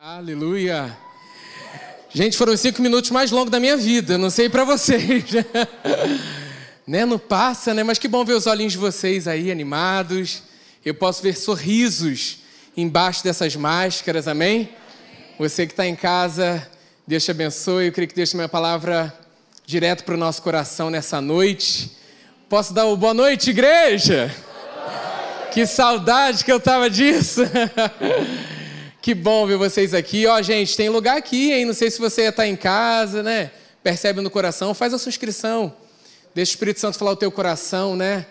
Aleluia! Gente, foram os cinco minutos mais longos da minha vida. Não sei para vocês. né? Não passa, né? Mas que bom ver os olhinhos de vocês aí animados. Eu posso ver sorrisos embaixo dessas máscaras, amém? Você que está em casa, Deus te abençoe. Eu creio que tem uma palavra direto para o nosso coração nessa noite. Posso dar o boa noite, igreja? Que saudade que eu tava disso. Que bom ver vocês aqui. Ó, gente, tem lugar aqui, hein? Não sei se você está em casa, né? Percebe no coração, faz a sua inscrição. Deixa o Espírito Santo falar o teu coração, né?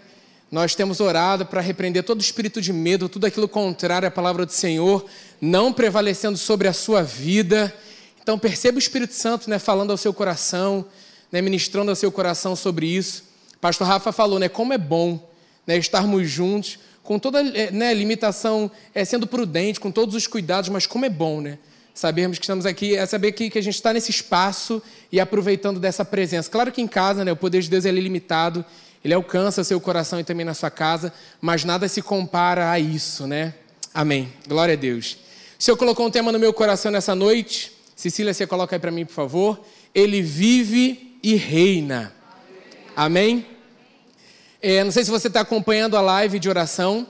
Nós temos orado para repreender todo espírito de medo, tudo aquilo contrário à palavra do Senhor, não prevalecendo sobre a sua vida. Então perceba o Espírito Santo, né, falando ao seu coração, né, ministrando ao seu coração sobre isso. Pastor Rafa falou, né, como é bom, né, estarmos juntos com toda é, né, limitação, é, sendo prudente, com todos os cuidados, mas como é bom, né? Sabermos que estamos aqui, é saber que, que a gente está nesse espaço e aproveitando dessa presença. Claro que em casa, né, o poder de Deus é limitado, ele alcança seu coração e também na sua casa, mas nada se compara a isso, né? Amém. Glória a Deus. O Senhor colocou um tema no meu coração nessa noite. Cecília, você coloca aí para mim, por favor. Ele vive e reina. Amém? É, não sei se você está acompanhando a live de oração.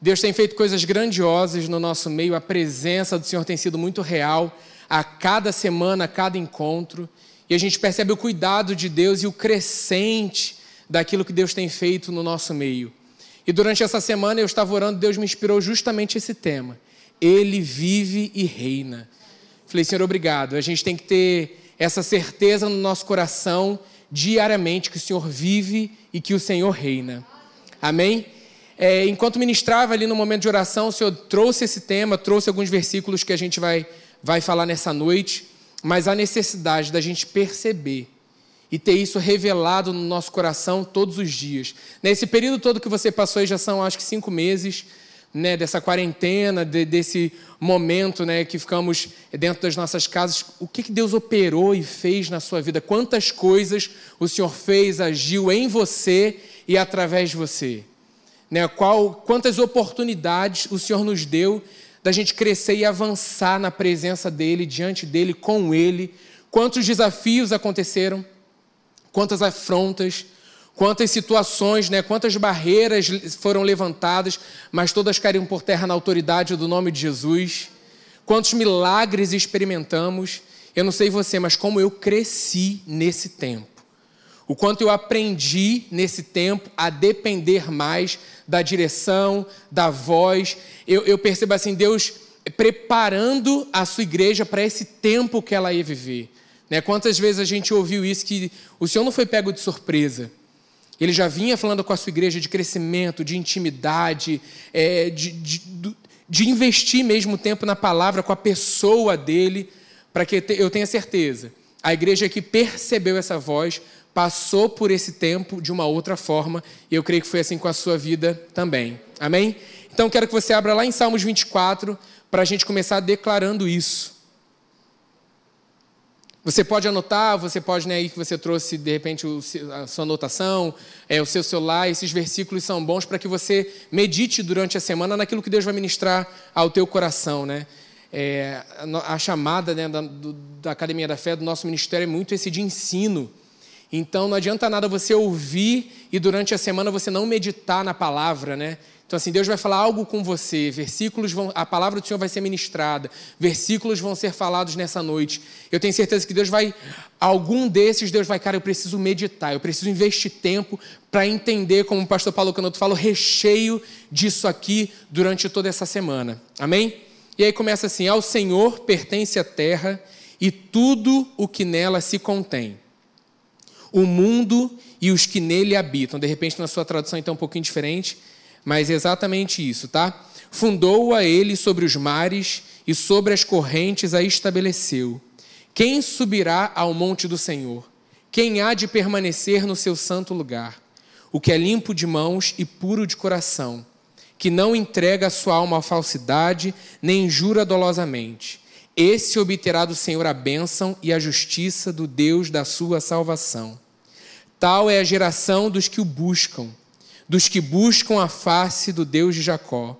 Deus tem feito coisas grandiosas no nosso meio. A presença do Senhor tem sido muito real a cada semana, a cada encontro. E a gente percebe o cuidado de Deus e o crescente daquilo que Deus tem feito no nosso meio. E durante essa semana eu estava orando, Deus me inspirou justamente esse tema. Ele vive e reina. Falei, Senhor, obrigado. A gente tem que ter essa certeza no nosso coração diariamente que o Senhor vive e que o Senhor reina. Amém? É, enquanto ministrava ali no momento de oração, o Senhor trouxe esse tema, trouxe alguns versículos que a gente vai, vai falar nessa noite, mas a necessidade da gente perceber e ter isso revelado no nosso coração todos os dias. Nesse período todo que você passou, já são acho que cinco meses, né, dessa quarentena, de, desse momento né, que ficamos dentro das nossas casas, o que, que Deus operou e fez na sua vida? Quantas coisas o Senhor fez, agiu em você e através de você? Né, qual, quantas oportunidades o Senhor nos deu da gente crescer e avançar na presença dEle, diante dEle, com Ele? Quantos desafios aconteceram? Quantas afrontas? Quantas situações, né, quantas barreiras foram levantadas, mas todas caíram por terra na autoridade do nome de Jesus. Quantos milagres experimentamos. Eu não sei você, mas como eu cresci nesse tempo. O quanto eu aprendi nesse tempo a depender mais da direção, da voz. Eu, eu percebo assim, Deus preparando a sua igreja para esse tempo que ela ia viver. Né? Quantas vezes a gente ouviu isso que o Senhor não foi pego de surpresa. Ele já vinha falando com a sua igreja de crescimento, de intimidade, é, de, de, de, investir mesmo tempo na palavra, com a pessoa dele, para que eu tenha certeza. A igreja que percebeu essa voz passou por esse tempo de uma outra forma, e eu creio que foi assim com a sua vida também. Amém? Então quero que você abra lá em Salmos 24 para a gente começar declarando isso. Você pode anotar, você pode, né, aí que você trouxe, de repente, a sua anotação, é, o seu celular, esses versículos são bons para que você medite durante a semana naquilo que Deus vai ministrar ao teu coração, né? É, a chamada né, da, do, da Academia da Fé, do nosso ministério, é muito esse de ensino. Então, não adianta nada você ouvir e durante a semana você não meditar na palavra, né? Então, assim, Deus vai falar algo com você, versículos vão, a palavra do Senhor vai ser ministrada, versículos vão ser falados nessa noite. Eu tenho certeza que Deus vai, algum desses, Deus vai, cara, eu preciso meditar, eu preciso investir tempo para entender, como o pastor Paulo Canoto fala, o recheio disso aqui durante toda essa semana. Amém? E aí começa assim: Ao Senhor pertence a terra e tudo o que nela se contém, o mundo e os que nele habitam. De repente, na sua tradução, então, é um pouquinho diferente mas é exatamente isso, tá? Fundou a ele sobre os mares e sobre as correntes a estabeleceu. Quem subirá ao monte do Senhor? Quem há de permanecer no seu santo lugar? O que é limpo de mãos e puro de coração, que não entrega a sua alma à falsidade, nem jura dolosamente. Esse obterá do Senhor a bênção e a justiça do Deus da sua salvação. Tal é a geração dos que o buscam dos que buscam a face do Deus de Jacó.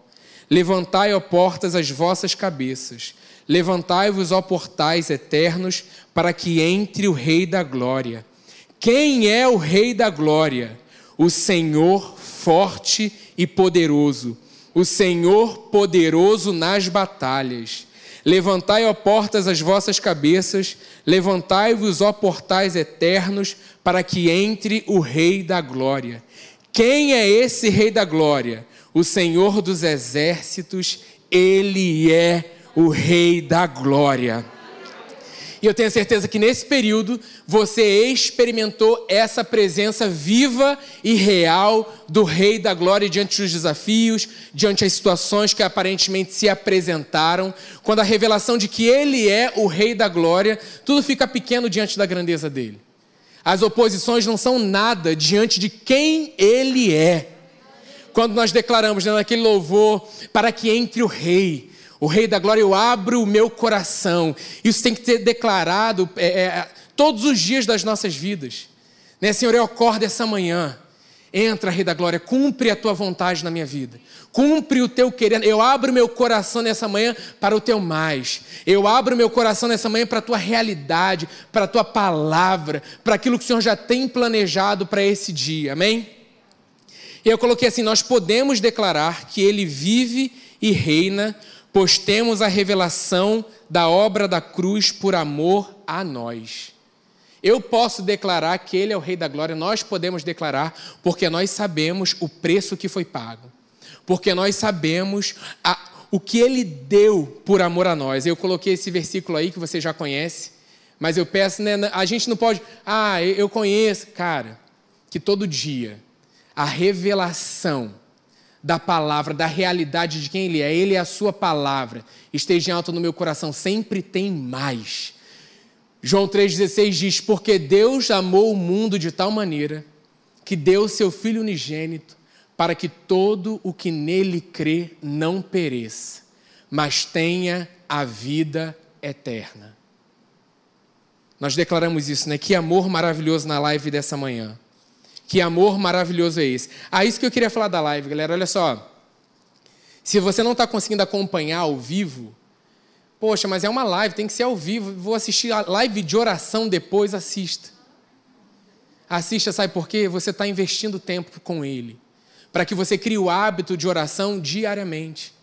Levantai, ó portas, as vossas cabeças. Levantai-vos, ó portais eternos, para que entre o Rei da Glória. Quem é o Rei da Glória? O Senhor forte e poderoso, o Senhor poderoso nas batalhas. Levantai, ó portas, as vossas cabeças, levantai-vos, ó portais eternos, para que entre o Rei da Glória. Quem é esse Rei da Glória? O Senhor dos Exércitos, ele é o Rei da Glória. E eu tenho certeza que nesse período você experimentou essa presença viva e real do Rei da Glória diante dos desafios, diante das situações que aparentemente se apresentaram. Quando a revelação de que Ele é o Rei da Glória, tudo fica pequeno diante da grandeza dele. As oposições não são nada diante de quem Ele é. Quando nós declaramos né, naquele louvor, para que entre o Rei, o Rei da Glória, eu abro o meu coração. Isso tem que ser declarado é, é, todos os dias das nossas vidas. Né, Senhor, eu acordo essa manhã. Entra, Rei da Glória, cumpre a tua vontade na minha vida. Cumpre o teu querer. Eu abro meu coração nessa manhã para o teu mais. Eu abro meu coração nessa manhã para a tua realidade, para a tua palavra, para aquilo que o Senhor já tem planejado para esse dia. Amém? E eu coloquei assim: nós podemos declarar que Ele vive e reina pois temos a revelação da obra da cruz por amor a nós. Eu posso declarar que Ele é o Rei da Glória, nós podemos declarar, porque nós sabemos o preço que foi pago, porque nós sabemos a, o que Ele deu por amor a nós. Eu coloquei esse versículo aí que você já conhece, mas eu peço, né, a gente não pode, ah, eu conheço, cara, que todo dia a revelação da palavra, da realidade de quem Ele é. Ele é a Sua palavra. Esteja em alto no meu coração, sempre tem mais. João 3,16 diz: Porque Deus amou o mundo de tal maneira que deu seu Filho unigênito para que todo o que nele crê não pereça, mas tenha a vida eterna. Nós declaramos isso, né? Que amor maravilhoso na live dessa manhã. Que amor maravilhoso é esse? Ah, isso que eu queria falar da live, galera. Olha só. Se você não está conseguindo acompanhar ao vivo, poxa, mas é uma live, tem que ser ao vivo. Vou assistir a live de oração depois, assista. Assista, sabe por quê? Você está investindo tempo com Ele. Para que você crie o hábito de oração diariamente.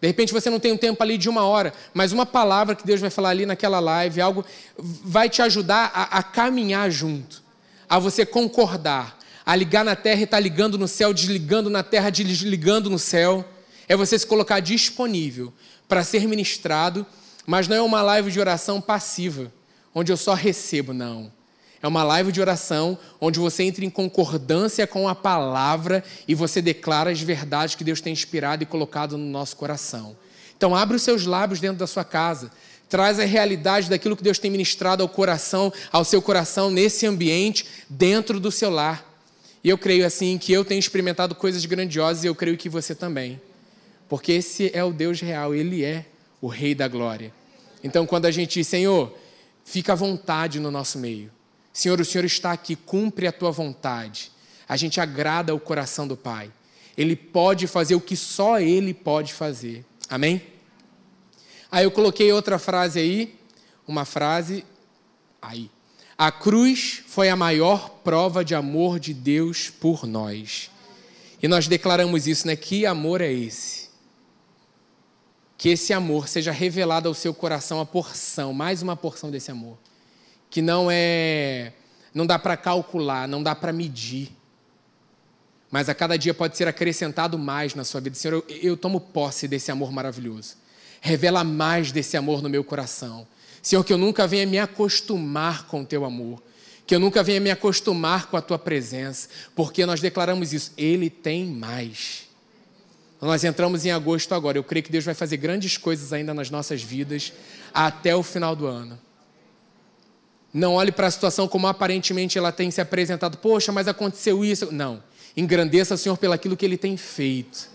De repente você não tem um tempo ali de uma hora, mas uma palavra que Deus vai falar ali naquela live, algo vai te ajudar a, a caminhar junto, a você concordar, a ligar na terra e estar tá ligando no céu, desligando na terra, desligando no céu. É você se colocar disponível para ser ministrado, mas não é uma live de oração passiva, onde eu só recebo, não. É uma live de oração onde você entra em concordância com a palavra e você declara as verdades que Deus tem inspirado e colocado no nosso coração. Então, abre os seus lábios dentro da sua casa. Traz a realidade daquilo que Deus tem ministrado ao coração, ao seu coração, nesse ambiente, dentro do seu lar. E eu creio assim que eu tenho experimentado coisas grandiosas e eu creio que você também. Porque esse é o Deus real, ele é o Rei da glória. Então, quando a gente diz, Senhor, fica à vontade no nosso meio. Senhor, o Senhor está aqui, cumpre a tua vontade. A gente agrada o coração do Pai. Ele pode fazer o que só Ele pode fazer. Amém? Aí eu coloquei outra frase aí, uma frase aí. A cruz foi a maior prova de amor de Deus por nós. E nós declaramos isso, né? Que amor é esse? Que esse amor seja revelado ao seu coração a porção, mais uma porção desse amor. Que não é. Não dá para calcular, não dá para medir. Mas a cada dia pode ser acrescentado mais na sua vida. Senhor, eu, eu tomo posse desse amor maravilhoso. Revela mais desse amor no meu coração. Senhor, que eu nunca venha me acostumar com o teu amor, que eu nunca venha me acostumar com a tua presença, porque nós declaramos isso, Ele tem mais. Nós entramos em agosto agora, eu creio que Deus vai fazer grandes coisas ainda nas nossas vidas até o final do ano. Não olhe para a situação como aparentemente ela tem se apresentado. Poxa, mas aconteceu isso. Não. Engrandeça o Senhor pelaquilo que Ele tem feito.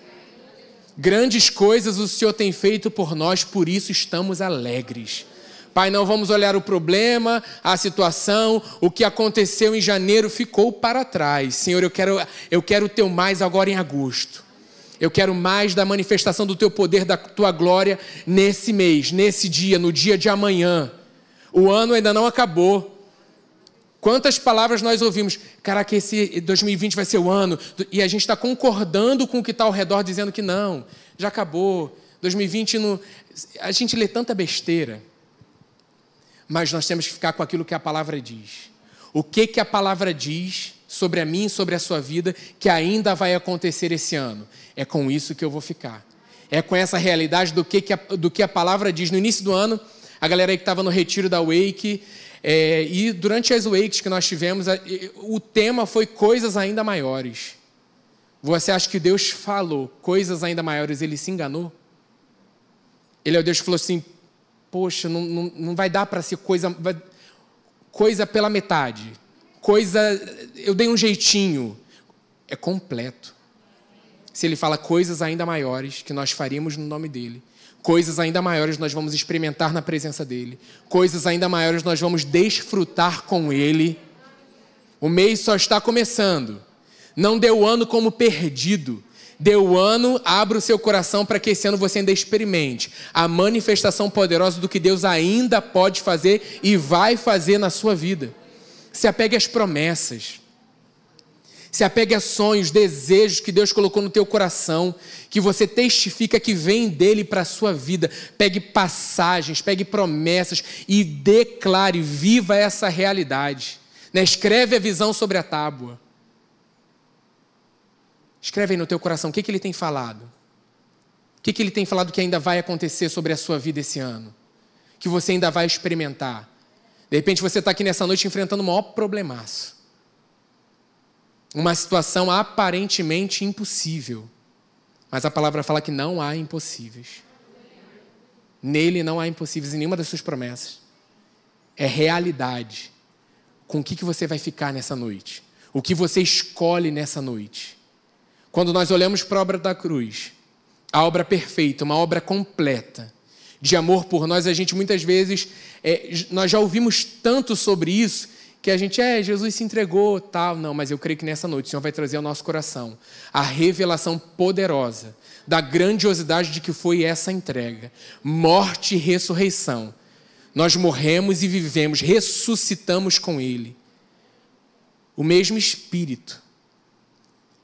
Grandes coisas o Senhor tem feito por nós, por isso estamos alegres. Pai, não vamos olhar o problema, a situação, o que aconteceu em janeiro ficou para trás. Senhor, eu quero eu quero o teu mais agora em agosto. Eu quero mais da manifestação do teu poder, da tua glória nesse mês, nesse dia, no dia de amanhã. O ano ainda não acabou. Quantas palavras nós ouvimos? Caraca, esse 2020 vai ser o ano. E a gente está concordando com o que está ao redor, dizendo que não, já acabou. 2020 não. A gente lê tanta besteira. Mas nós temos que ficar com aquilo que a palavra diz. O que, que a palavra diz sobre a mim sobre a sua vida que ainda vai acontecer esse ano. É com isso que eu vou ficar. É com essa realidade do que, que, a, do que a palavra diz. No início do ano, a galera aí que estava no retiro da Wake, é, e durante as Wakes que nós tivemos, o tema foi coisas ainda maiores. Você acha que Deus falou coisas ainda maiores, ele se enganou? Ele é o Deus que falou assim: Poxa, não, não, não vai dar para ser coisa, coisa pela metade coisa, eu dei um jeitinho. É completo. Se ele fala coisas ainda maiores que nós faríamos no nome dele, coisas ainda maiores nós vamos experimentar na presença dele, coisas ainda maiores nós vamos desfrutar com ele. O mês só está começando. Não dê o ano como perdido. Dê o ano, abra o seu coração para que esse ano você ainda experimente a manifestação poderosa do que Deus ainda pode fazer e vai fazer na sua vida. Se apegue às promessas. Se apegue a sonhos, desejos que Deus colocou no teu coração, que você testifica que vem dele para a sua vida. Pegue passagens, pegue promessas e declare, viva essa realidade. Né? Escreve a visão sobre a tábua. Escreve aí no teu coração o que, que ele tem falado. O que, que ele tem falado que ainda vai acontecer sobre a sua vida esse ano. Que você ainda vai experimentar. De repente você está aqui nessa noite enfrentando um maior problemaço. Uma situação aparentemente impossível. Mas a palavra fala que não há impossíveis. Nele não há impossíveis em nenhuma das suas promessas. É realidade. Com o que, que você vai ficar nessa noite? O que você escolhe nessa noite? Quando nós olhamos para a obra da cruz, a obra perfeita, uma obra completa, de amor por nós, a gente muitas vezes, é, nós já ouvimos tanto sobre isso, que a gente, é, Jesus se entregou, tal. Não, mas eu creio que nessa noite o Senhor vai trazer ao nosso coração a revelação poderosa da grandiosidade de que foi essa entrega. Morte e ressurreição. Nós morremos e vivemos, ressuscitamos com Ele. O mesmo Espírito.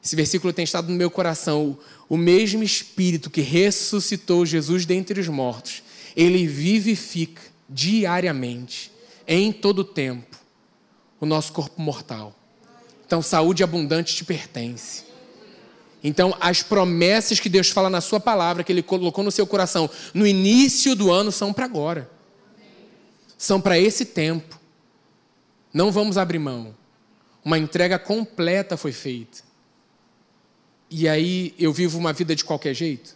Esse versículo tem estado no meu coração. O mesmo Espírito que ressuscitou Jesus dentre os mortos ele vivifica diariamente, em todo tempo, o nosso corpo mortal. Então, saúde abundante te pertence. Então, as promessas que Deus fala na Sua palavra, que Ele colocou no seu coração no início do ano, são para agora. São para esse tempo. Não vamos abrir mão. Uma entrega completa foi feita. E aí eu vivo uma vida de qualquer jeito?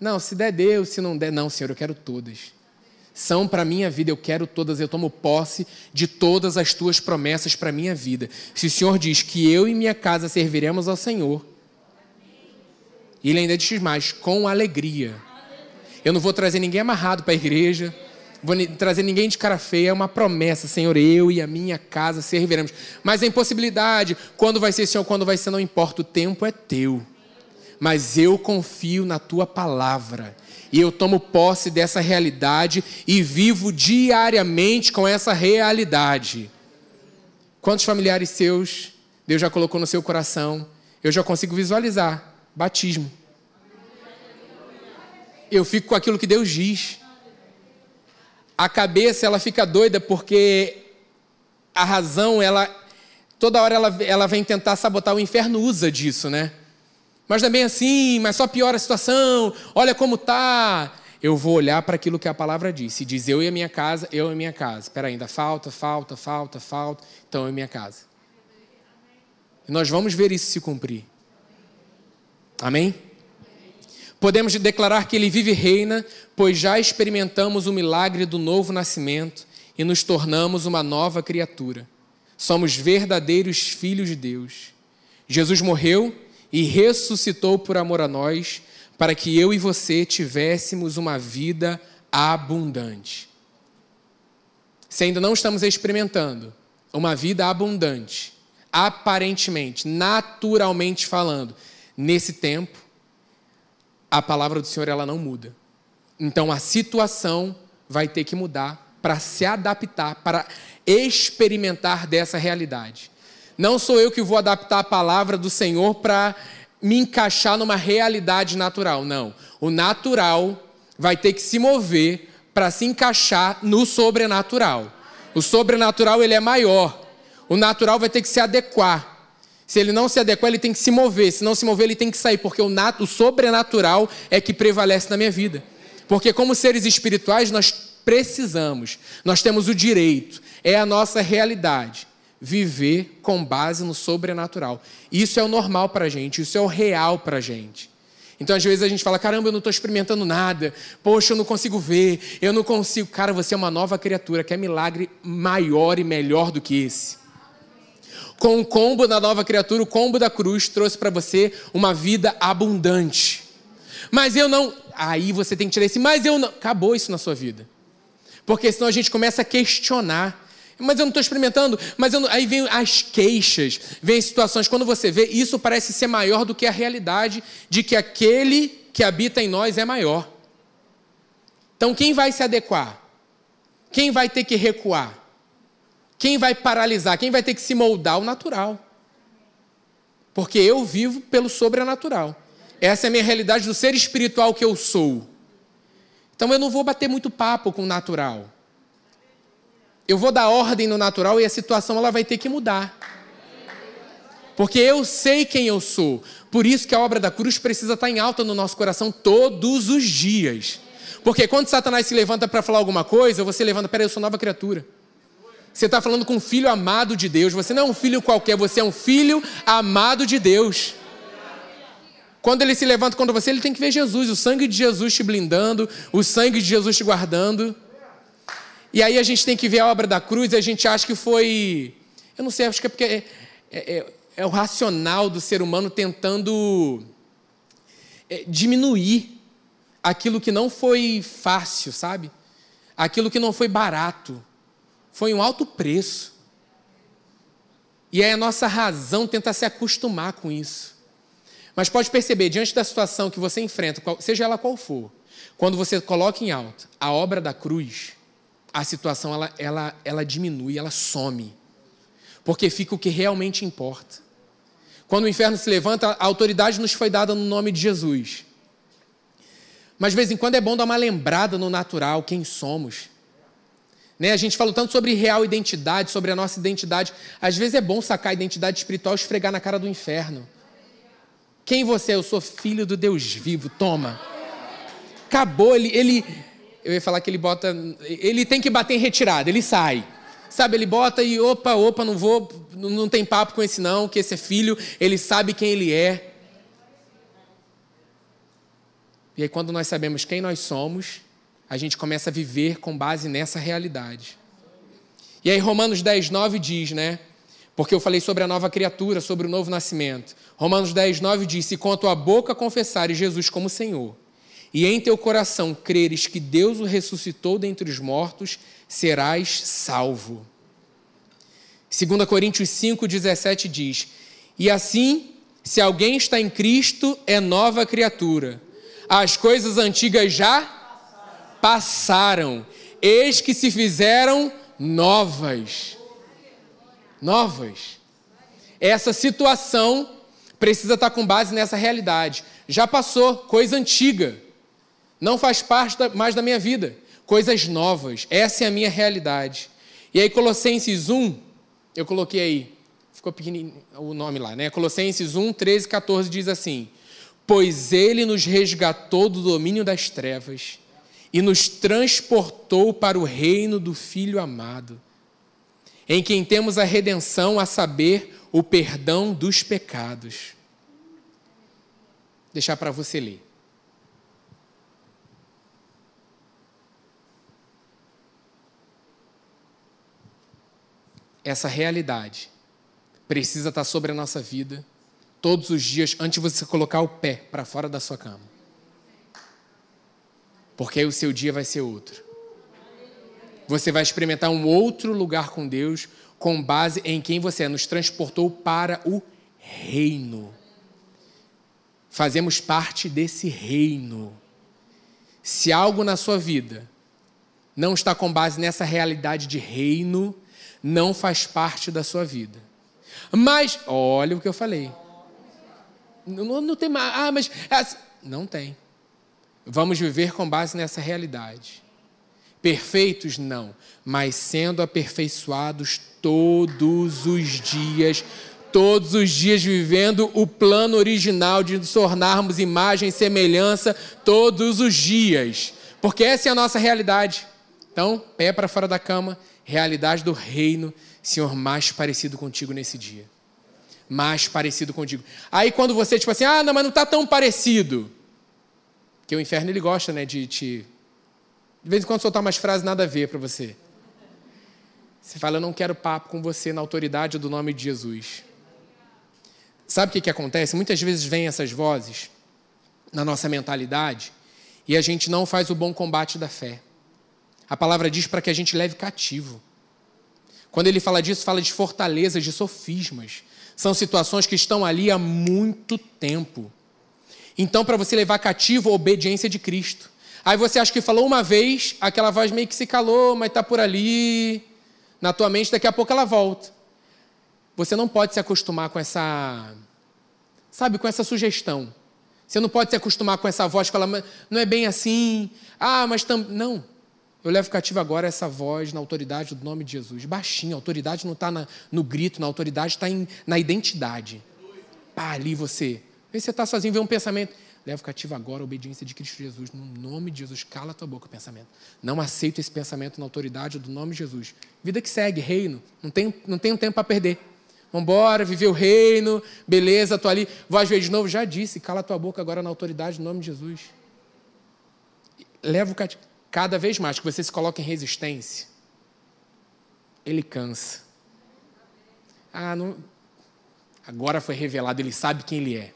Não, se der, Deus, se não der, não, Senhor, eu quero todas. São para minha vida, eu quero todas, eu tomo posse de todas as tuas promessas para minha vida. Se o Senhor diz que eu e minha casa serviremos ao Senhor, ele ainda diz mais, com alegria. Eu não vou trazer ninguém amarrado para a igreja, vou trazer ninguém de cara feia, é uma promessa, Senhor, eu e a minha casa serviremos. Mas a impossibilidade, quando vai ser, Senhor, quando vai ser, não importa, o tempo é teu mas eu confio na tua palavra. E eu tomo posse dessa realidade e vivo diariamente com essa realidade. Quantos familiares seus Deus já colocou no seu coração? Eu já consigo visualizar. Batismo. Eu fico com aquilo que Deus diz. A cabeça ela fica doida porque a razão ela toda hora ela, ela vem tentar sabotar o inferno usa disso, né? Mas não é bem assim, mas só piora a situação, olha como tá. Eu vou olhar para aquilo que a palavra disse. Diz eu e a minha casa, eu e a minha casa. Espera ainda, falta, falta, falta, falta. Então eu e minha casa. E nós vamos ver isso se cumprir. Amém? Podemos declarar que ele vive e reina, pois já experimentamos o milagre do novo nascimento e nos tornamos uma nova criatura. Somos verdadeiros filhos de Deus. Jesus morreu e ressuscitou por amor a nós, para que eu e você tivéssemos uma vida abundante. Se ainda não estamos experimentando uma vida abundante, aparentemente, naturalmente falando, nesse tempo, a palavra do Senhor ela não muda. Então a situação vai ter que mudar para se adaptar, para experimentar dessa realidade. Não sou eu que vou adaptar a palavra do Senhor para me encaixar numa realidade natural, não. O natural vai ter que se mover para se encaixar no sobrenatural. O sobrenatural ele é maior. O natural vai ter que se adequar. Se ele não se adequar, ele tem que se mover. Se não se mover, ele tem que sair, porque o, nat o sobrenatural é que prevalece na minha vida. Porque, como seres espirituais, nós precisamos, nós temos o direito, é a nossa realidade, viver com base no sobrenatural. Isso é o normal para a gente, isso é o real para a gente. Então, às vezes, a gente fala: caramba, eu não estou experimentando nada, poxa, eu não consigo ver, eu não consigo. Cara, você é uma nova criatura, que é milagre maior e melhor do que esse com o combo da nova criatura, o combo da cruz trouxe para você uma vida abundante. Mas eu não. Aí você tem que tirar esse, mas eu não. Acabou isso na sua vida. Porque senão a gente começa a questionar. Mas eu não estou experimentando. Mas não... aí vem as queixas, vem situações. Quando você vê, isso parece ser maior do que a realidade de que aquele que habita em nós é maior. Então quem vai se adequar? Quem vai ter que recuar? Quem vai paralisar? Quem vai ter que se moldar? O natural. Porque eu vivo pelo sobrenatural. Essa é a minha realidade do ser espiritual que eu sou. Então eu não vou bater muito papo com o natural. Eu vou dar ordem no natural e a situação ela vai ter que mudar. Porque eu sei quem eu sou. Por isso que a obra da cruz precisa estar em alta no nosso coração todos os dias. Porque quando Satanás se levanta para falar alguma coisa, você levanta, peraí, eu sou nova criatura. Você está falando com um filho amado de Deus. Você não é um filho qualquer, você é um filho amado de Deus. Quando ele se levanta contra você, ele tem que ver Jesus, o sangue de Jesus te blindando, o sangue de Jesus te guardando. E aí a gente tem que ver a obra da cruz e a gente acha que foi. Eu não sei, acho que é porque é, é, é, é o racional do ser humano tentando é, diminuir aquilo que não foi fácil, sabe? Aquilo que não foi barato. Foi um alto preço. E aí a nossa razão tenta se acostumar com isso. Mas pode perceber, diante da situação que você enfrenta, seja ela qual for, quando você coloca em alto a obra da cruz, a situação ela, ela, ela diminui, ela some. Porque fica o que realmente importa. Quando o inferno se levanta, a autoridade nos foi dada no nome de Jesus. Mas de vez em quando é bom dar uma lembrada no natural, quem somos. Né? A gente falou tanto sobre real identidade, sobre a nossa identidade. Às vezes é bom sacar a identidade espiritual e esfregar na cara do inferno. Quem você é? Eu sou filho do Deus vivo. Toma. Acabou. Ele, ele, eu ia falar que ele bota. Ele tem que bater em retirada, ele sai. Sabe, ele bota e opa, opa, não vou, não tem papo com esse não, que esse é filho, ele sabe quem ele é. E aí, quando nós sabemos quem nós somos, a gente começa a viver com base nessa realidade. E aí Romanos 10, 9 diz, né? Porque eu falei sobre a nova criatura, sobre o novo nascimento. Romanos 10, 9 diz: Se com a tua boca confessares Jesus como Senhor, e em teu coração creres que Deus o ressuscitou dentre os mortos, serás salvo. 2 Coríntios 5, 17 diz: E assim, se alguém está em Cristo, é nova criatura. As coisas antigas já passaram, eis que se fizeram novas. Novas. Essa situação precisa estar com base nessa realidade. Já passou, coisa antiga. Não faz parte mais da minha vida. Coisas novas. Essa é a minha realidade. E aí, Colossenses 1, eu coloquei aí, ficou pequenininho o nome lá, né? Colossenses 1, 13, 14 diz assim: Pois ele nos resgatou do domínio das trevas e nos transportou para o reino do Filho amado, em quem temos a redenção, a saber, o perdão dos pecados. Deixar para você ler. Essa realidade precisa estar sobre a nossa vida todos os dias antes de você colocar o pé para fora da sua cama porque aí o seu dia vai ser outro. Você vai experimentar um outro lugar com Deus, com base em quem você é. Nos transportou para o reino. fazemos parte desse reino. Se algo na sua vida não está com base nessa realidade de reino, não faz parte da sua vida. Mas, olha o que eu falei. Não, não tem mais. Ah, mas. É assim. Não tem. Vamos viver com base nessa realidade. Perfeitos, não, mas sendo aperfeiçoados todos os dias, todos os dias vivendo o plano original de nos tornarmos imagem e semelhança todos os dias, porque essa é a nossa realidade. Então, pé para fora da cama, realidade do reino, Senhor, mais parecido contigo nesse dia. Mais parecido contigo. Aí quando você, tipo assim, ah, não, mas não está tão parecido. Porque o inferno ele gosta, né, de te de vez em quando soltar umas frases nada a ver para você. Você fala, eu não quero papo com você na autoridade do nome de Jesus. Sabe o que, que acontece? Muitas vezes vêm essas vozes na nossa mentalidade e a gente não faz o bom combate da fé. A palavra diz para que a gente leve cativo. Quando ele fala disso, fala de fortalezas, de sofismas. São situações que estão ali há muito tempo. Então, para você levar cativo a obediência de Cristo. Aí você acha que falou uma vez, aquela voz meio que se calou, mas está por ali, na tua mente, daqui a pouco ela volta. Você não pode se acostumar com essa, sabe, com essa sugestão. Você não pode se acostumar com essa voz que fala, não é bem assim, ah, mas também. Não. Eu levo cativo agora essa voz na autoridade do nome de Jesus. Baixinho, a autoridade não está no grito, na autoridade está na identidade. Pá, ali você. Se você está sozinho, vê um pensamento. Leva cativo agora a obediência de Cristo Jesus. No nome de Jesus, cala a tua boca pensamento. Não aceito esse pensamento na autoridade do nome de Jesus. Vida que segue, reino. Não tem, não um tempo para perder. Vamos embora, viver o reino, beleza, estou ali. Vou às vezes de novo, já disse, cala a tua boca agora na autoridade do nome de Jesus. Leva o cativo. Cada vez mais que você se coloca em resistência, ele cansa. Ah, não... agora foi revelado, ele sabe quem ele é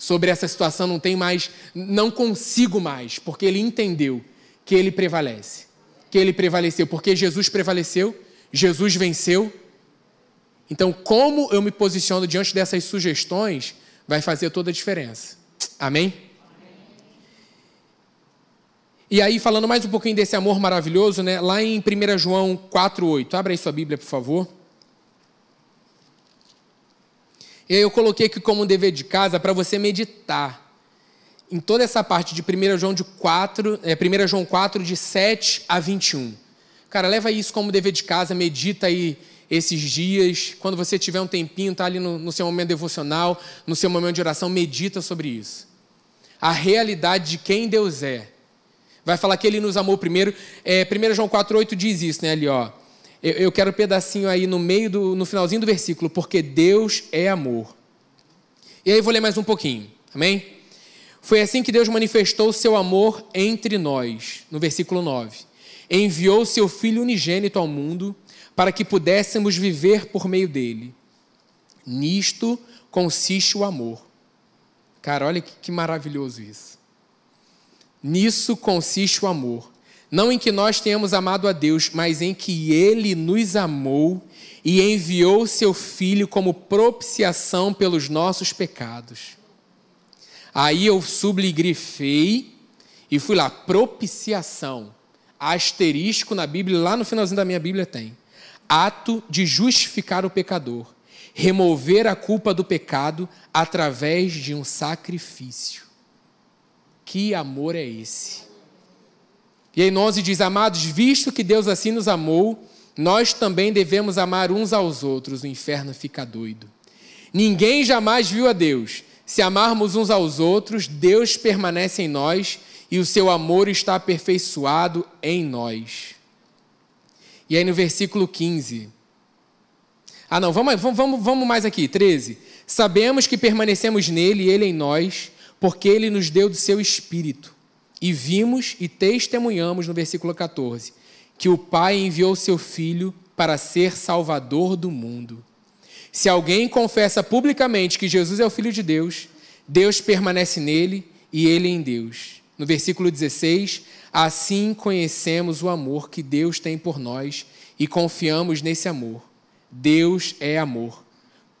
sobre essa situação não tem mais, não consigo mais, porque ele entendeu que ele prevalece. Que ele prevaleceu, porque Jesus prevaleceu, Jesus venceu. Então, como eu me posiciono diante dessas sugestões vai fazer toda a diferença. Amém? E aí, falando mais um pouquinho desse amor maravilhoso, né? lá em 1 João 4,8. Abra aí sua Bíblia, por favor. E aí eu coloquei aqui como um dever de casa para você meditar em toda essa parte de 1 João, de 4, é, 1 João 4, de 7 a 21. Cara, leva isso como dever de casa, medita aí esses dias. Quando você tiver um tempinho, tá ali no, no seu momento devocional, no seu momento de oração, medita sobre isso. A realidade de quem Deus é. Vai falar que Ele nos amou primeiro. É, 1 João 4, 8 diz isso, né? Ali, ó. Eu, eu quero um pedacinho aí no meio do, no finalzinho do versículo, porque Deus é amor. E aí eu vou ler mais um pouquinho, amém? Foi assim que Deus manifestou o seu amor entre nós, no versículo 9. Enviou seu Filho unigênito ao mundo para que pudéssemos viver por meio dele. Nisto consiste o amor. Cara, olha que, que maravilhoso isso. Nisso consiste o amor não em que nós tenhamos amado a Deus, mas em que Ele nos amou e enviou seu Filho como propiciação pelos nossos pecados. Aí eu subligrifei e fui lá, propiciação. Asterisco na Bíblia, lá no finalzinho da minha Bíblia tem. Ato de justificar o pecador, remover a culpa do pecado através de um sacrifício. Que amor é esse? E em 11 diz: Amados, visto que Deus assim nos amou, nós também devemos amar uns aos outros. O inferno fica doido. Ninguém jamais viu a Deus. Se amarmos uns aos outros, Deus permanece em nós e o seu amor está aperfeiçoado em nós. E aí no versículo 15. Ah, não, vamos, vamos, vamos mais aqui, 13. Sabemos que permanecemos nele e ele em nós, porque ele nos deu do seu espírito. E vimos e testemunhamos no versículo 14 que o Pai enviou seu Filho para ser Salvador do mundo. Se alguém confessa publicamente que Jesus é o Filho de Deus, Deus permanece nele e ele em Deus. No versículo 16, assim conhecemos o amor que Deus tem por nós e confiamos nesse amor. Deus é amor.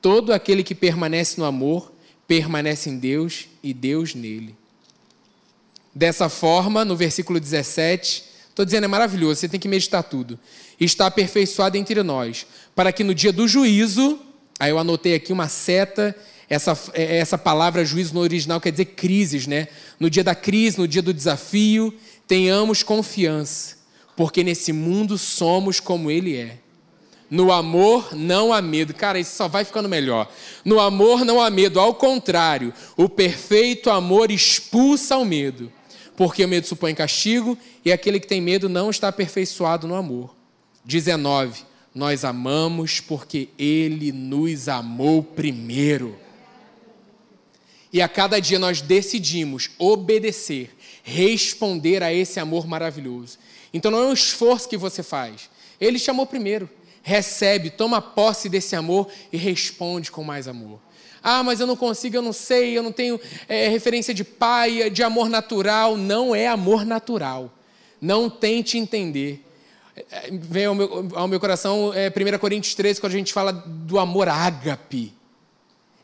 Todo aquele que permanece no amor permanece em Deus e Deus nele. Dessa forma, no versículo 17, estou dizendo, é maravilhoso, você tem que meditar tudo. Está aperfeiçoado entre nós, para que no dia do juízo, aí eu anotei aqui uma seta, essa, é, essa palavra juízo no original quer dizer crises, né? No dia da crise, no dia do desafio, tenhamos confiança, porque nesse mundo somos como Ele é. No amor não há medo. Cara, isso só vai ficando melhor. No amor não há medo, ao contrário, o perfeito amor expulsa o medo porque o medo supõe castigo, e aquele que tem medo não está aperfeiçoado no amor. 19. Nós amamos porque ele nos amou primeiro. E a cada dia nós decidimos obedecer, responder a esse amor maravilhoso. Então não é um esforço que você faz. Ele chamou primeiro. Recebe, toma posse desse amor e responde com mais amor. Ah, mas eu não consigo, eu não sei, eu não tenho é, referência de pai, de amor natural. Não é amor natural. Não tente entender. É, vem ao meu, ao meu coração é, 1 Coríntios 13, quando a gente fala do amor ágape.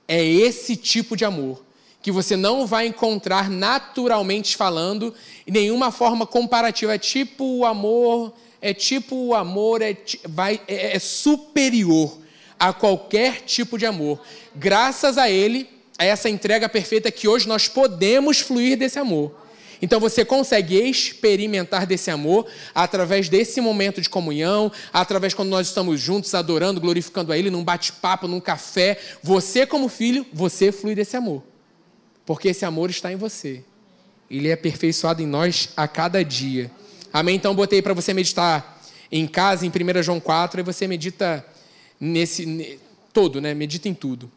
É esse tipo de amor que você não vai encontrar naturalmente falando em nenhuma forma comparativa. É tipo o amor, é tipo o amor, é, vai, é, é superior a qualquer tipo de amor. Graças a Ele, a essa entrega perfeita que hoje nós podemos fluir desse amor. Então você consegue experimentar desse amor através desse momento de comunhão, através quando nós estamos juntos adorando, glorificando a Ele, num bate-papo, num café. Você, como filho, você flui desse amor. Porque esse amor está em você. Ele é aperfeiçoado em nós a cada dia. Amém? Então botei para você meditar em casa, em 1 João 4, e você medita nesse todo, né? Medita em tudo.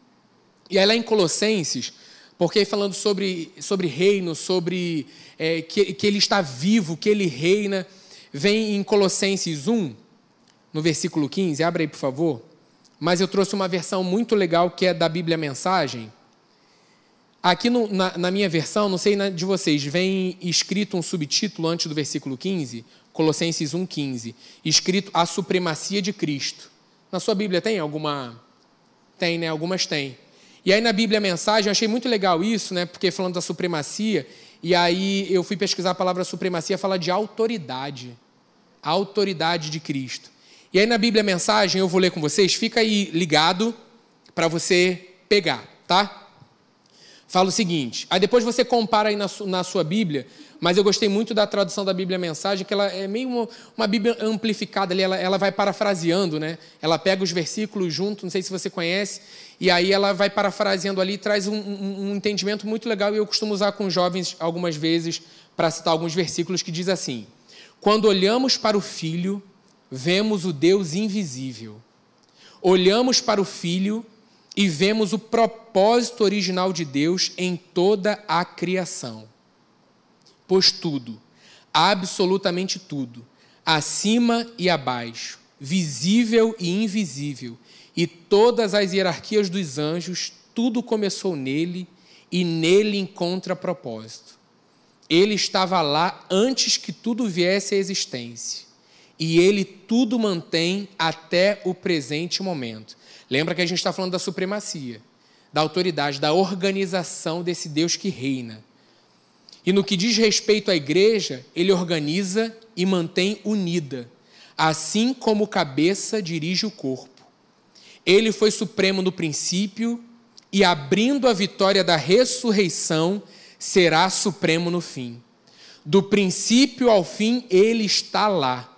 E aí lá em Colossenses, porque falando sobre, sobre reino, sobre é, que, que ele está vivo, que ele reina, vem em Colossenses 1, no versículo 15, abre aí por favor. Mas eu trouxe uma versão muito legal que é da Bíblia Mensagem. Aqui no, na, na, minha versão, não sei de vocês, vem escrito um subtítulo antes do versículo 15, Colossenses 1,15, escrito A Supremacia de Cristo. Na sua Bíblia tem alguma? Tem, né? Algumas tem. E aí na Bíblia mensagem, eu achei muito legal isso, né? Porque falando da supremacia, e aí eu fui pesquisar a palavra supremacia, fala de autoridade. A autoridade de Cristo. E aí na Bíblia mensagem, eu vou ler com vocês, fica aí ligado para você pegar, tá? Fala o seguinte, aí depois você compara aí na, na sua Bíblia mas eu gostei muito da tradução da Bíblia Mensagem, que ela é meio uma, uma Bíblia amplificada ali, ela, ela vai parafraseando, né? Ela pega os versículos junto, não sei se você conhece, e aí ela vai parafraseando ali, traz um, um, um entendimento muito legal, e eu costumo usar com jovens algumas vezes para citar alguns versículos que diz assim: Quando olhamos para o Filho, vemos o Deus invisível. Olhamos para o Filho e vemos o propósito original de Deus em toda a criação. Pois tudo, absolutamente tudo, acima e abaixo, visível e invisível, e todas as hierarquias dos anjos, tudo começou nele e nele encontra propósito. Ele estava lá antes que tudo viesse à existência. E ele tudo mantém até o presente momento. Lembra que a gente está falando da supremacia, da autoridade, da organização desse Deus que reina. E no que diz respeito à igreja, ele organiza e mantém unida, assim como cabeça dirige o corpo. Ele foi supremo no princípio e, abrindo a vitória da ressurreição, será supremo no fim. Do princípio ao fim, ele está lá,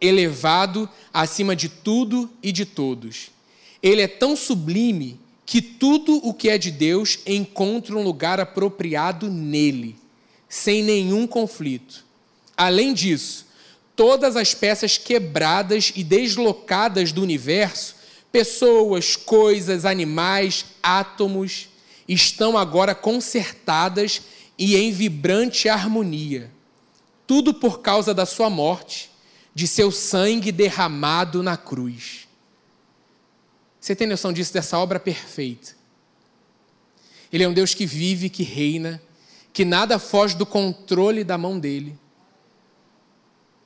elevado acima de tudo e de todos. Ele é tão sublime que tudo o que é de Deus encontra um lugar apropriado nele sem nenhum conflito. Além disso, todas as peças quebradas e deslocadas do universo, pessoas, coisas, animais, átomos, estão agora consertadas e em vibrante harmonia. Tudo por causa da sua morte, de seu sangue derramado na cruz. Você tem noção disso, dessa obra perfeita? Ele é um Deus que vive, que reina, que nada foge do controle da mão dele.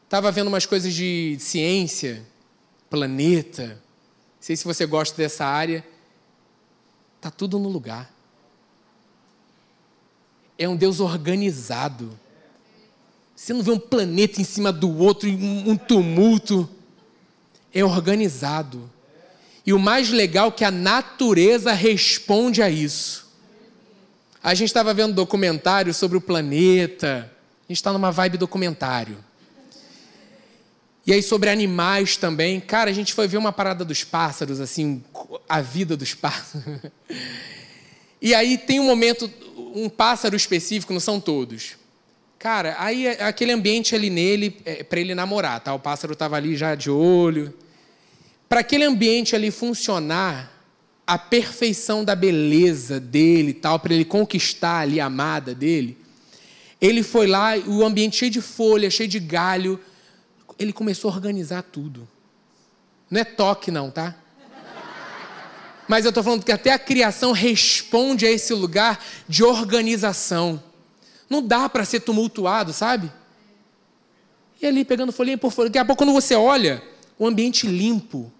Estava vendo umas coisas de ciência, planeta. Não sei se você gosta dessa área. Está tudo no lugar. é um Deus organizado. Você não vê um planeta em cima do outro, um tumulto. É organizado. E o mais legal é que a natureza responde a isso. A gente estava vendo um documentário sobre o planeta. A gente está numa vibe documentário. E aí sobre animais também. Cara, a gente foi ver uma parada dos pássaros, assim, a vida dos pássaros. E aí tem um momento, um pássaro específico, não são todos. Cara, aí é aquele ambiente ali nele, é, para ele namorar, tá? O pássaro estava ali já de olho. Para aquele ambiente ali funcionar, a perfeição da beleza dele tal, para ele conquistar ali a amada dele, ele foi lá, o ambiente cheio de folha, cheio de galho, ele começou a organizar tudo. Não é toque, não, tá? Mas eu estou falando que até a criação responde a esse lugar de organização. Não dá para ser tumultuado, sabe? E ali pegando folhinha por folha. Daqui a pouco, quando você olha, o ambiente limpo,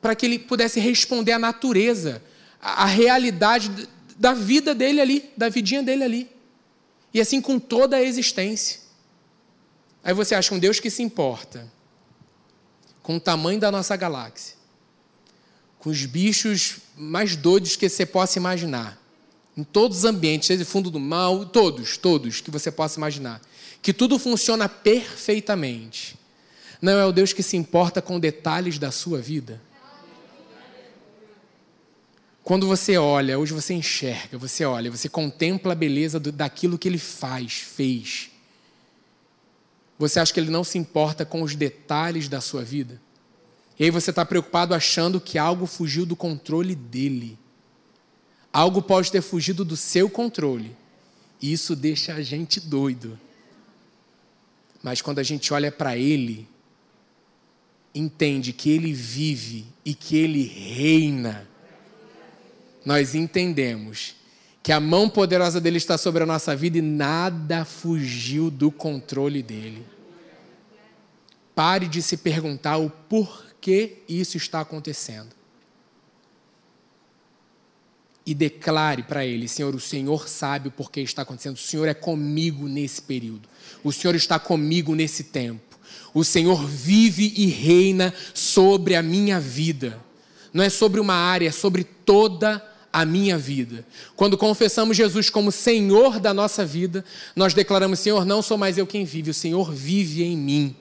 para que ele pudesse responder à natureza, à realidade da vida dele ali, da vidinha dele ali. E assim com toda a existência. Aí você acha um Deus que se importa com o tamanho da nossa galáxia, com os bichos mais doidos que você possa imaginar, em todos os ambientes, desde o fundo do mal, todos, todos que você possa imaginar, que tudo funciona perfeitamente. Não é o Deus que se importa com detalhes da sua vida? Quando você olha, hoje você enxerga, você olha, você contempla a beleza do, daquilo que ele faz, fez. Você acha que ele não se importa com os detalhes da sua vida? E aí você está preocupado achando que algo fugiu do controle dele. Algo pode ter fugido do seu controle. E isso deixa a gente doido. Mas quando a gente olha para ele, entende que ele vive e que ele reina, nós entendemos que a mão poderosa dele está sobre a nossa vida e nada fugiu do controle dele. Pare de se perguntar o porquê isso está acontecendo. E declare para ele: Senhor, o Senhor sabe o porquê está acontecendo. O Senhor é comigo nesse período. O Senhor está comigo nesse tempo. O Senhor vive e reina sobre a minha vida. Não é sobre uma área, é sobre toda a minha vida. Quando confessamos Jesus como Senhor da nossa vida, nós declaramos: Senhor, não sou mais eu quem vive, o Senhor vive em mim.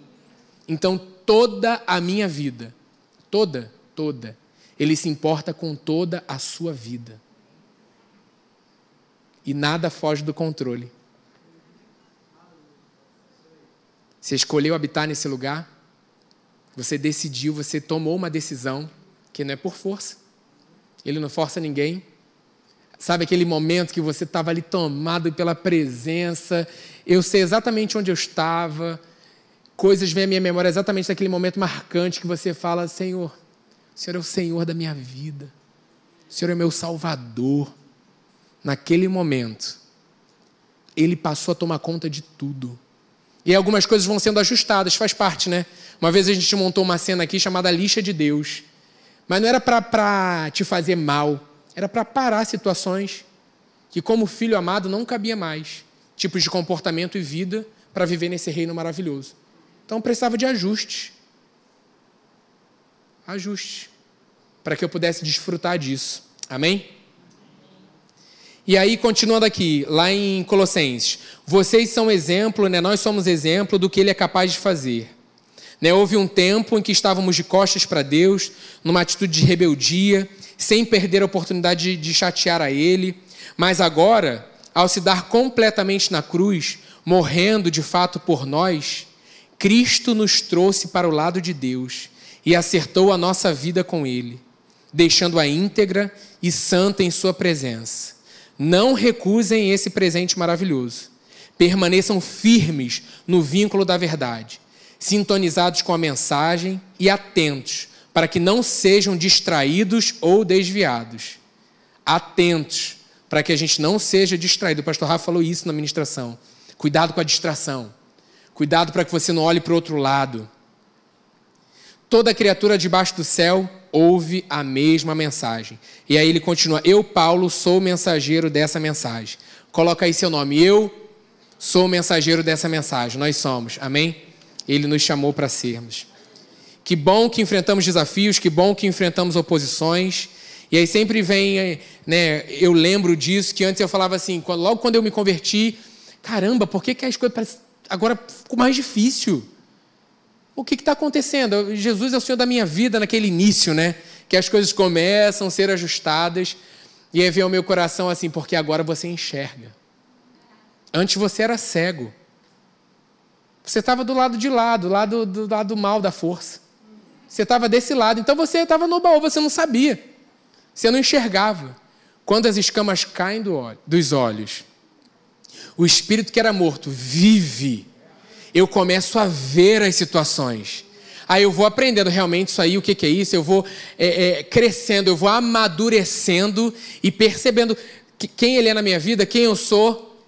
Então, toda a minha vida, toda, toda, Ele se importa com toda a sua vida. E nada foge do controle. Você escolheu habitar nesse lugar, você decidiu, você tomou uma decisão que não é por força ele não força ninguém. Sabe aquele momento que você estava ali tomado pela presença? Eu sei exatamente onde eu estava. Coisas vêm à minha memória exatamente daquele momento marcante que você fala: Senhor, o Senhor é o Senhor da minha vida. O Senhor é meu Salvador. Naquele momento, Ele passou a tomar conta de tudo. E algumas coisas vão sendo ajustadas, faz parte, né? Uma vez a gente montou uma cena aqui chamada Lixa de Deus. Mas não era para te fazer mal, era para parar situações que, como filho amado, não cabia mais tipos de comportamento e vida para viver nesse reino maravilhoso. Então precisava de ajustes. Ajustes. Para que eu pudesse desfrutar disso. Amém? E aí, continuando aqui, lá em Colossenses, vocês são exemplo, né? nós somos exemplo do que ele é capaz de fazer. Né? Houve um tempo em que estávamos de costas para Deus, numa atitude de rebeldia, sem perder a oportunidade de, de chatear a Ele, mas agora, ao se dar completamente na cruz, morrendo de fato por nós, Cristo nos trouxe para o lado de Deus e acertou a nossa vida com Ele, deixando-a íntegra e santa em Sua presença. Não recusem esse presente maravilhoso. Permaneçam firmes no vínculo da verdade sintonizados com a mensagem e atentos, para que não sejam distraídos ou desviados. Atentos, para que a gente não seja distraído. O pastor Rafa falou isso na ministração. Cuidado com a distração. Cuidado para que você não olhe para o outro lado. Toda criatura debaixo do céu ouve a mesma mensagem. E aí ele continua: Eu, Paulo, sou mensageiro dessa mensagem Coloca aí seu nome. Eu sou mensageiro dessa mensagem. Nós somos. Amém? Ele nos chamou para sermos. Que bom que enfrentamos desafios, que bom que enfrentamos oposições. E aí sempre vem, né, eu lembro disso, que antes eu falava assim, logo quando eu me converti, caramba, por que, que as coisas agora ficou mais difícil? O que está acontecendo? Jesus é o Senhor da minha vida naquele início, né? Que as coisas começam a ser ajustadas. E aí vem ao meu coração assim, porque agora você enxerga. Antes você era cego. Você estava do lado de lá, do lado, do lado mal da força. Você estava desse lado. Então você estava no baú, você não sabia. Você não enxergava. Quando as escamas caem do dos olhos, o espírito que era morto vive eu começo a ver as situações. Aí eu vou aprendendo realmente isso aí, o que, que é isso, eu vou é, é, crescendo, eu vou amadurecendo e percebendo que, quem ele é na minha vida, quem eu sou.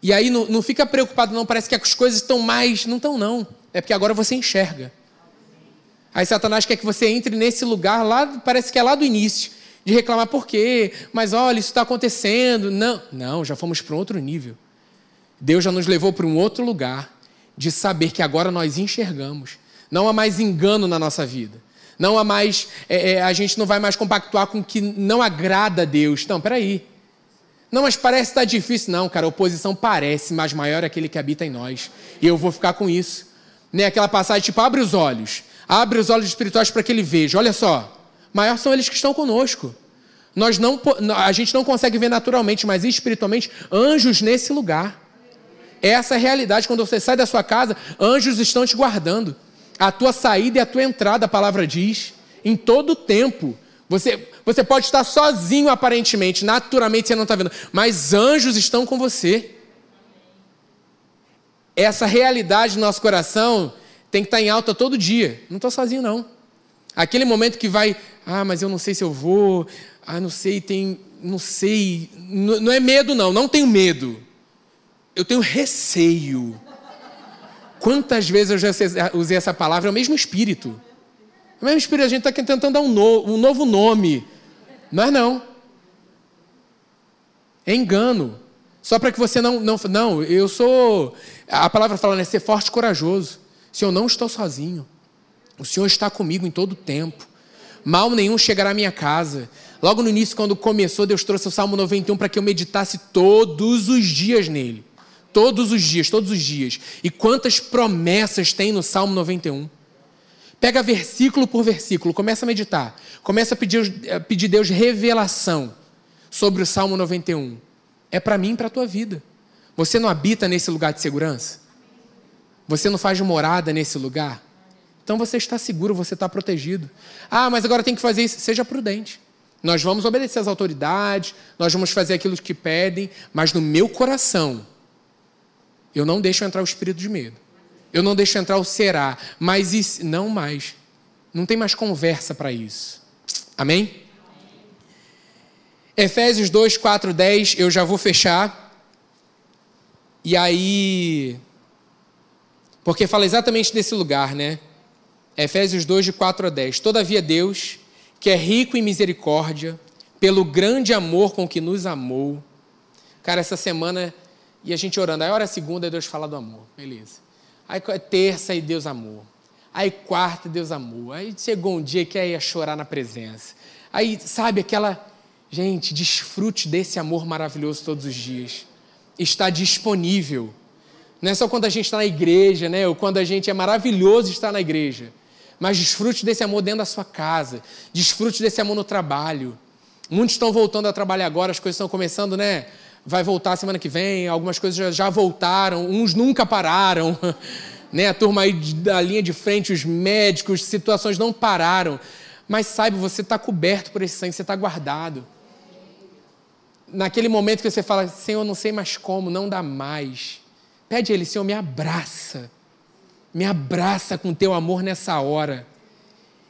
E aí não, não fica preocupado, não, parece que as coisas estão mais. Não estão, não. É porque agora você enxerga. Aí Satanás quer que você entre nesse lugar lá, parece que é lá do início, de reclamar por quê, mas olha, isso está acontecendo. Não, não, já fomos para um outro nível. Deus já nos levou para um outro lugar de saber que agora nós enxergamos. Não há mais engano na nossa vida. Não há mais. É, é, a gente não vai mais compactuar com o que não agrada a Deus. Não, peraí. Não, mas parece estar difícil. Não, cara, oposição parece, mas maior é aquele que habita em nós. E eu vou ficar com isso. Né? Aquela passagem tipo, abre os olhos. Abre os olhos espirituais para que ele veja. Olha só. Maior são eles que estão conosco. Nós não, a gente não consegue ver naturalmente, mas espiritualmente, anjos nesse lugar. Essa é a realidade. Quando você sai da sua casa, anjos estão te guardando. A tua saída e a tua entrada, a palavra diz, em todo o tempo. Você, você pode estar sozinho aparentemente, naturalmente você não está vendo, mas anjos estão com você. Essa realidade no nosso coração tem que estar em alta todo dia. Não estou sozinho, não. Aquele momento que vai, ah, mas eu não sei se eu vou, ah, não sei, tem, não sei. Não é medo, não, não tenho medo eu tenho receio. Quantas vezes eu já usei essa palavra? É o mesmo espírito. É o mesmo espírito, a gente está tentando dar um, no, um novo nome. Mas não. É engano. Só para que você não, não. Não, eu sou. A palavra fala, né? Ser forte e corajoso. Se eu não estou sozinho, o Senhor está comigo em todo o tempo. Mal nenhum chegará à minha casa. Logo no início, quando começou, Deus trouxe o Salmo 91 para que eu meditasse todos os dias nele. Todos os dias, todos os dias. E quantas promessas tem no Salmo 91? Pega versículo por versículo, começa a meditar. Começa a pedir, a pedir Deus revelação sobre o Salmo 91. É para mim e para a tua vida. Você não habita nesse lugar de segurança? Você não faz morada nesse lugar? Então você está seguro, você está protegido. Ah, mas agora tem que fazer isso. Seja prudente. Nós vamos obedecer às autoridades, nós vamos fazer aquilo que pedem, mas no meu coração eu não deixo entrar o espírito de medo. Eu não deixo entrar o será. Mas isso, não mais. Não tem mais conversa para isso. Amém? Efésios 2, 4, 10, eu já vou fechar. E aí. Porque fala exatamente desse lugar, né? Efésios 2, de 4 a 10. Todavia, Deus, que é rico em misericórdia, pelo grande amor com que nos amou. Cara, essa semana e a gente orando. Aí hora segunda, Deus fala do amor. Beleza. Aí terça, e Deus amor. Aí quarta, Deus amor. Aí chegou um dia que aí ia chorar na presença. Aí, sabe, aquela. Gente, desfrute desse amor maravilhoso todos os dias. Está disponível. Não é só quando a gente está na igreja, né? Ou quando a gente é maravilhoso estar na igreja. Mas desfrute desse amor dentro da sua casa. Desfrute desse amor no trabalho. Muitos estão voltando a trabalhar agora, as coisas estão começando, né? Vai voltar semana que vem, algumas coisas já, já voltaram, uns nunca pararam. Né? A turma aí da linha de frente, os médicos, situações não pararam. Mas saiba, você está coberto por esse sangue, você está guardado. Naquele momento que você fala, Senhor, não sei mais como, não dá mais. Pede a Ele, Senhor, me abraça. Me abraça com teu amor nessa hora.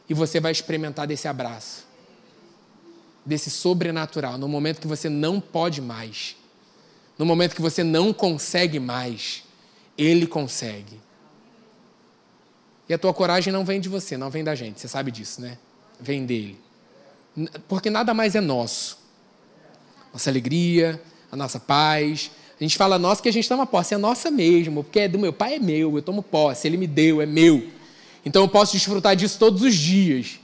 E você vai experimentar desse abraço. Desse sobrenatural, no momento que você não pode mais no momento que você não consegue mais, Ele consegue. E a tua coragem não vem de você, não vem da gente, você sabe disso, né? Vem dele. Porque nada mais é nosso. Nossa alegria, a nossa paz, A gente fala nossa que a gente toma posse, é nossa mesmo, porque é do meu pai, é meu, eu tomo posse, ele me deu, é meu. Então eu posso desfrutar disso todos os dias.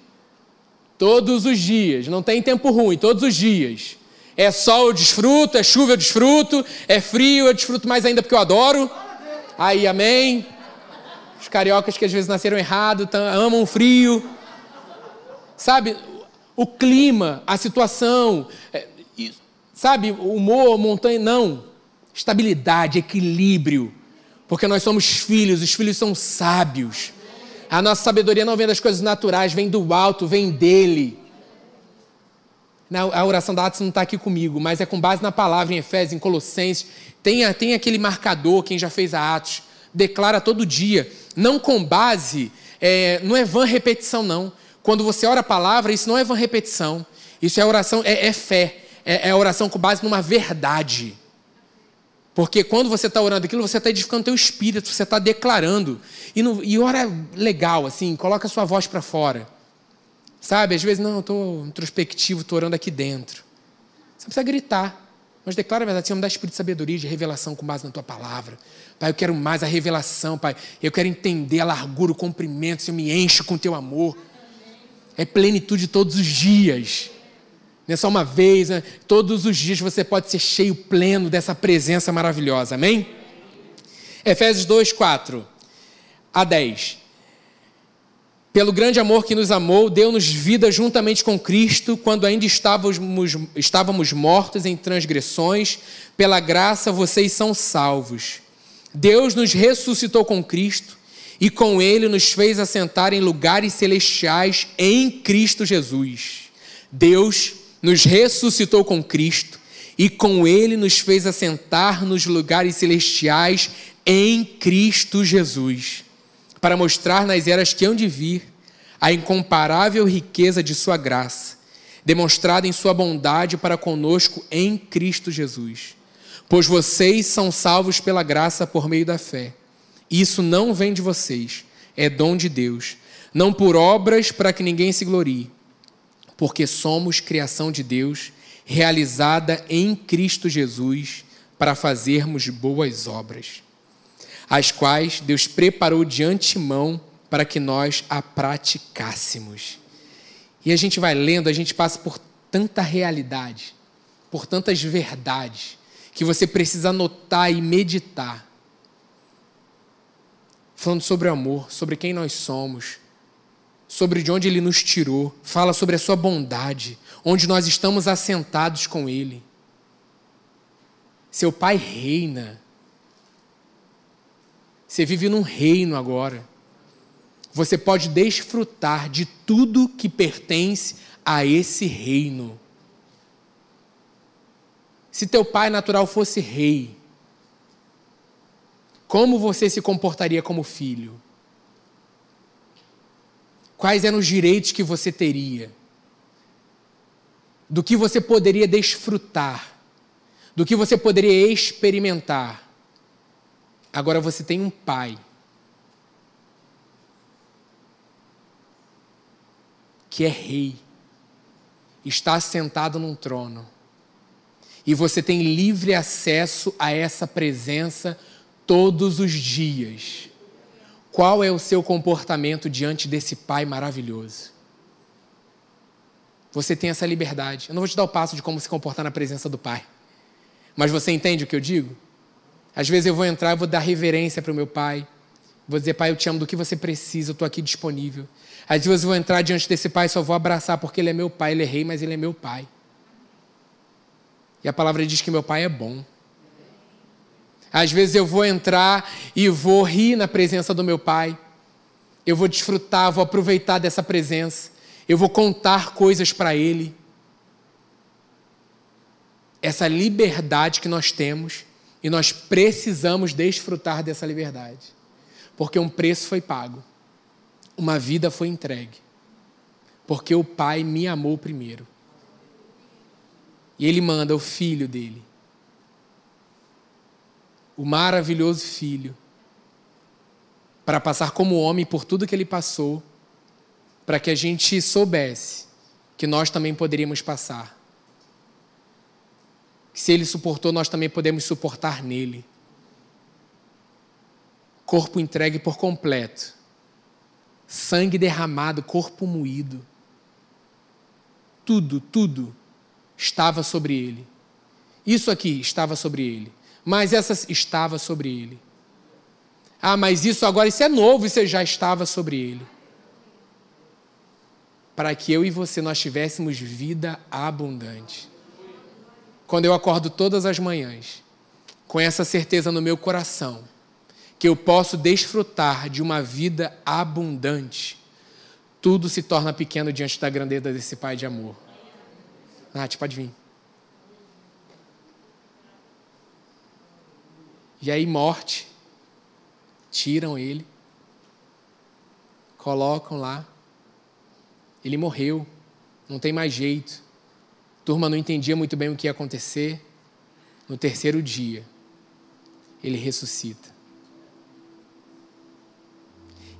Todos os dias, não tem tempo ruim, todos os dias. É sol eu desfruto, é chuva eu desfruto, é frio eu desfruto mais ainda porque eu adoro. Aí, amém. Os cariocas que às vezes nasceram errado, amam frio. Sabe, o clima, a situação, é, sabe, o humor, montanha, não. Estabilidade, equilíbrio. Porque nós somos filhos, os filhos são sábios. A nossa sabedoria não vem das coisas naturais, vem do alto, vem dele. A oração da Atos não está aqui comigo, mas é com base na palavra em Efésios, em Colossenses. Tem, tem aquele marcador, quem já fez a Atos, declara todo dia. Não com base, é, não é vã repetição, não. Quando você ora a palavra, isso não é vã repetição. Isso é oração, é, é fé. É, é oração com base numa verdade. Porque quando você está orando aquilo, você está edificando o teu espírito, você está declarando. E, e ora legal, assim, coloca a sua voz para fora. Sabe? Às vezes, não, eu estou introspectivo, estou orando aqui dentro. Você precisa gritar. Mas declara a verdade, Senhor, me dá espírito de sabedoria, de revelação com base na tua palavra. Pai, eu quero mais a revelação, Pai. Eu quero entender a largura, o comprimento, Senhor, me enche com teu amor. É plenitude todos os dias. Não é só uma vez, né? todos os dias você pode ser cheio, pleno dessa presença maravilhosa. Amém? Efésios 2, 4 a 10. Pelo grande amor que nos amou, deu-nos vida juntamente com Cristo, quando ainda estávamos, estávamos mortos em transgressões, pela graça vocês são salvos. Deus nos ressuscitou com Cristo e com Ele nos fez assentar em lugares celestiais em Cristo Jesus. Deus nos ressuscitou com Cristo e com Ele nos fez assentar nos lugares celestiais em Cristo Jesus, para mostrar nas eras que hão de vir a incomparável riqueza de Sua graça, demonstrada em Sua bondade para conosco em Cristo Jesus. Pois vocês são salvos pela graça por meio da fé. Isso não vem de vocês, é dom de Deus, não por obras para que ninguém se glorie porque somos criação de Deus, realizada em Cristo Jesus, para fazermos boas obras, as quais Deus preparou de antemão para que nós a praticássemos. E a gente vai lendo, a gente passa por tanta realidade, por tantas verdades, que você precisa anotar e meditar. Falando sobre o amor, sobre quem nós somos, sobre de onde ele nos tirou, fala sobre a sua bondade, onde nós estamos assentados com ele. Seu pai reina. Você vive num reino agora. Você pode desfrutar de tudo que pertence a esse reino. Se teu pai natural fosse rei, como você se comportaria como filho? quais eram os direitos que você teria, do que você poderia desfrutar, do que você poderia experimentar. Agora você tem um pai que é rei, está sentado num trono, e você tem livre acesso a essa presença todos os dias. Qual é o seu comportamento diante desse Pai maravilhoso? Você tem essa liberdade. Eu não vou te dar o passo de como se comportar na presença do Pai. Mas você entende o que eu digo? Às vezes eu vou entrar, eu vou dar reverência para o meu Pai. Vou dizer, Pai, eu te amo do que você precisa, eu estou aqui disponível. Às vezes eu vou entrar diante desse Pai e só vou abraçar porque Ele é meu Pai, Ele é rei, mas Ele é meu Pai. E a palavra diz que meu Pai é bom. Às vezes eu vou entrar e vou rir na presença do meu pai. Eu vou desfrutar, vou aproveitar dessa presença. Eu vou contar coisas para ele. Essa liberdade que nós temos e nós precisamos desfrutar dessa liberdade. Porque um preço foi pago. Uma vida foi entregue. Porque o pai me amou primeiro. E ele manda o filho dele o maravilhoso Filho, para passar como homem por tudo que ele passou, para que a gente soubesse que nós também poderíamos passar. Se ele suportou, nós também podemos suportar nele. Corpo entregue por completo, sangue derramado, corpo moído. Tudo, tudo estava sobre ele. Isso aqui estava sobre ele. Mas essa estava sobre ele. Ah, mas isso agora, isso é novo, isso já estava sobre ele. Para que eu e você nós tivéssemos vida abundante. Quando eu acordo todas as manhãs, com essa certeza no meu coração, que eu posso desfrutar de uma vida abundante, tudo se torna pequeno diante da grandeza desse Pai de amor. Nath, pode vir. E aí, morte, tiram ele, colocam lá. Ele morreu, não tem mais jeito. Turma não entendia muito bem o que ia acontecer. No terceiro dia, ele ressuscita.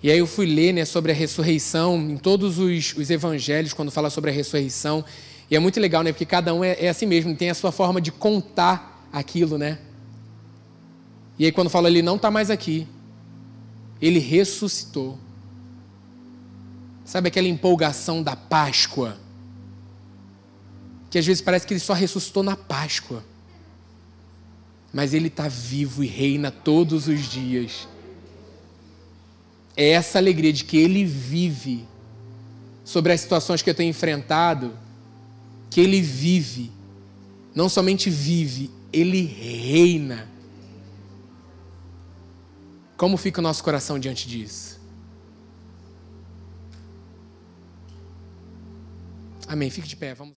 E aí eu fui ler né, sobre a ressurreição em todos os, os evangelhos, quando fala sobre a ressurreição. E é muito legal, né? Porque cada um é, é assim mesmo, tem a sua forma de contar aquilo, né? E aí quando fala ele não está mais aqui, ele ressuscitou. Sabe aquela empolgação da Páscoa? Que às vezes parece que ele só ressuscitou na Páscoa. Mas ele está vivo e reina todos os dias. É essa alegria de que ele vive sobre as situações que eu tenho enfrentado, que ele vive. Não somente vive, ele reina. Como fica o nosso coração diante disso? Amém. Fique de pé. Vamos.